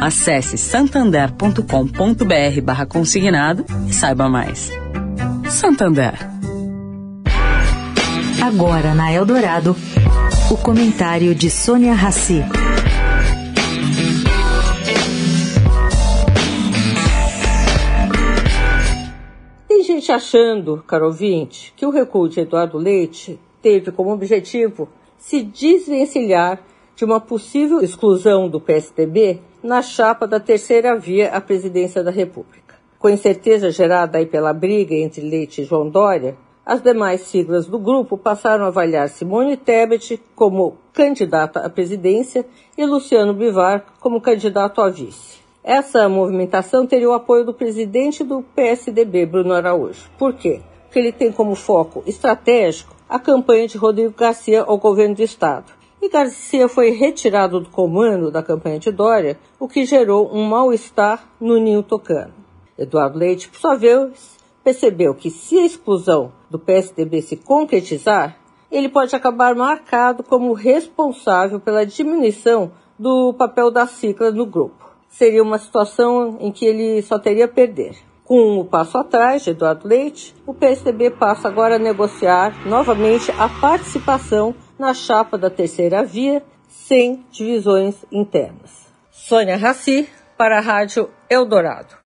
Acesse santander.com.br barra consignado e saiba mais. Santander. Agora na Eldorado, o comentário de Sônia Rassi. Tem gente achando, caro ouvinte, que o recuo de Eduardo Leite teve como objetivo se desvencilhar de uma possível exclusão do PSDB na chapa da terceira via à presidência da República. Com incerteza gerada aí pela briga entre Leite e João Dória, as demais siglas do grupo passaram a avaliar Simone Tebet como candidata à presidência e Luciano Bivar como candidato a vice. Essa movimentação teria o apoio do presidente do PSDB, Bruno Araújo. Por quê? Porque ele tem como foco estratégico a campanha de Rodrigo Garcia ao governo do Estado. E Garcia foi retirado do comando da campanha de Dória, o que gerou um mal-estar no ninho tocano. Eduardo Leite, por sua vez, percebeu que se a exclusão do PSDB se concretizar, ele pode acabar marcado como responsável pela diminuição do papel da cicla no grupo. Seria uma situação em que ele só teria a perder. Com o passo atrás de Eduardo Leite, o PSDB passa agora a negociar novamente a participação na chapa da terceira via, sem divisões internas. Sônia Raci, para a Rádio Eldorado.